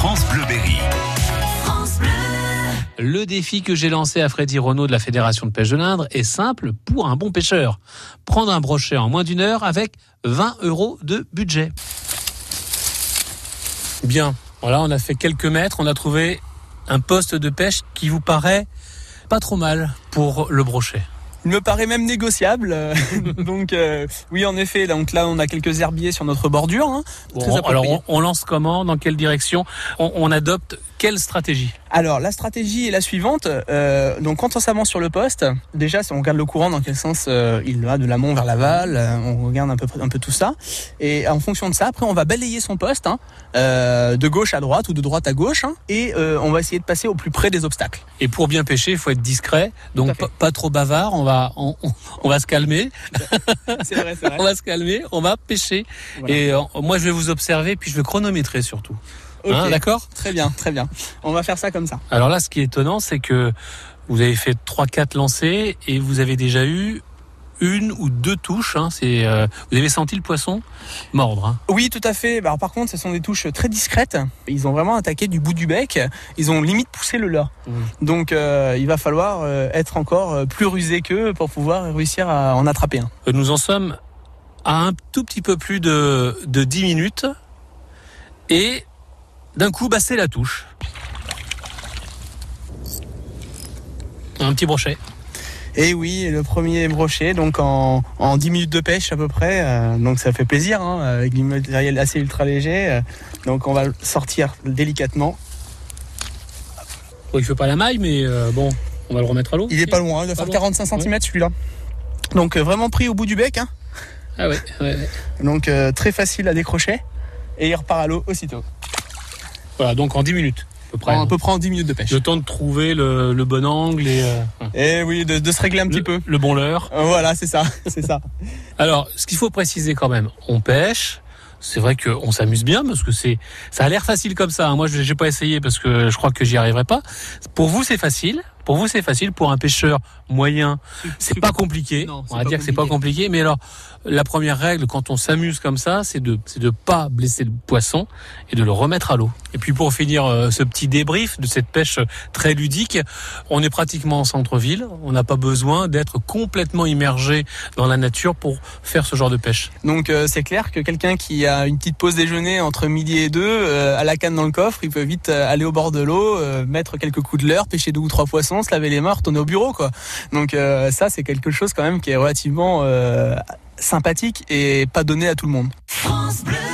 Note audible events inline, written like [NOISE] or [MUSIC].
France Bleu Berry. Le défi que j'ai lancé à Freddy Renault de la Fédération de pêche de l'Indre est simple pour un bon pêcheur. Prendre un brochet en moins d'une heure avec 20 euros de budget. Bien, voilà, on a fait quelques mètres, on a trouvé un poste de pêche qui vous paraît pas trop mal pour le brochet. Il me paraît même négociable. [LAUGHS] donc euh, oui, en effet. Donc là, on a quelques herbiers sur notre bordure. Hein. Bon, alors on, on lance comment Dans quelle direction? On, on adopte quelle stratégie Alors la stratégie est la suivante. Euh, donc quand on s'avance sur le poste, déjà si on regarde le courant dans quel sens euh, il va de l'amont vers l'aval, euh, on regarde un peu un peu tout ça. Et en fonction de ça, après on va balayer son poste hein, euh, de gauche à droite ou de droite à gauche, hein, et euh, on va essayer de passer au plus près des obstacles. Et pour bien pêcher, il faut être discret, donc pas, trop bavard. On va, on, on- on va se calmer, [LAUGHS] C'est vrai, c'est vrai. [LAUGHS] on va se calmer, on va pêcher. Voilà. Et moi, je vais vous observer, puis je vais chronométrer surtout. Ok. Hein, D'accord Très bien, très bien. On va faire ça comme ça. Alors là, ce qui est étonnant, c'est que vous avez fait 3-4 lancers et vous avez déjà eu une ou deux touches. Hein, c'est, euh, vous avez senti le poisson mordre. Hein. Oui, tout à fait. Bah, Alors, par contre, ce sont des touches très discrètes. Ils ont vraiment attaqué du bout du bec. Ils ont limite poussé le leurre. Mmh. Donc, euh, il va falloir euh, être encore plus rusé qu'eux pour pouvoir réussir à en attraper un. Nous en sommes à un tout petit peu plus de, de 10 minutes. Et d'un coup, bah, c'est la touche. Un petit brochet. Et oui, le premier brochet, donc en, en 10 minutes de pêche à peu près. euh, donc, ça fait plaisir, hein, avec du matériel assez ultra léger. euh, donc, on va le sortir délicatement. Bon, il fait pas la maille, mais euh, bon, on va le remettre à l'eau. Il est pas loin, il doit faire loin. 45 cm celui-là. Donc, vraiment pris au bout du bec. Hein. Ah ouais, ouais, ouais. Donc, très facile à décrocher. Et il repart à l'eau aussitôt. Voilà, donc en 10 minutes, à peu près. En à peu près en 10 minutes de pêche. Le temps de trouver le, le bon angle et euh, Et oui, de, de se régler un petit peu. le bon leurre. Euh, Voilà, c'est ça, [LAUGHS] c'est ça. Alors, ce qu'il faut préciser quand même, on pêche. C'est vrai qu'on s'amuse bien parce que c'est, ça a l'air facile comme ça. hein. Moi, je n'ai pas essayé parce que je crois que j'y arriverai pas. Pour vous, c'est facile. Pour vous, c'est facile. Pour un pêcheur moyen, c'est pas compliqué. Non, on va dire que c'est pas compliqué. Mais alors, la première règle quand on s'amuse comme ça, c'est de, c'est de pas blesser le poisson et de le remettre à l'eau. Et puis pour finir euh, ce petit débrief de cette pêche très ludique, on est pratiquement en centre-ville. On n'a pas besoin d'être complètement immergé dans la nature pour faire ce genre de pêche. Donc euh, c'est clair que quelqu'un qui a une petite pause déjeuner entre midi et deux, euh, à la canne dans le coffre, il peut vite euh, aller au bord de l'eau, euh, mettre quelques coups de leurre, pêcher deux ou trois poissons, se laver les mains, retourner au bureau, quoi. Donc euh, ça c'est quelque chose quand même qui est relativement euh, sympathique et pas donné à tout le monde. France Bleu.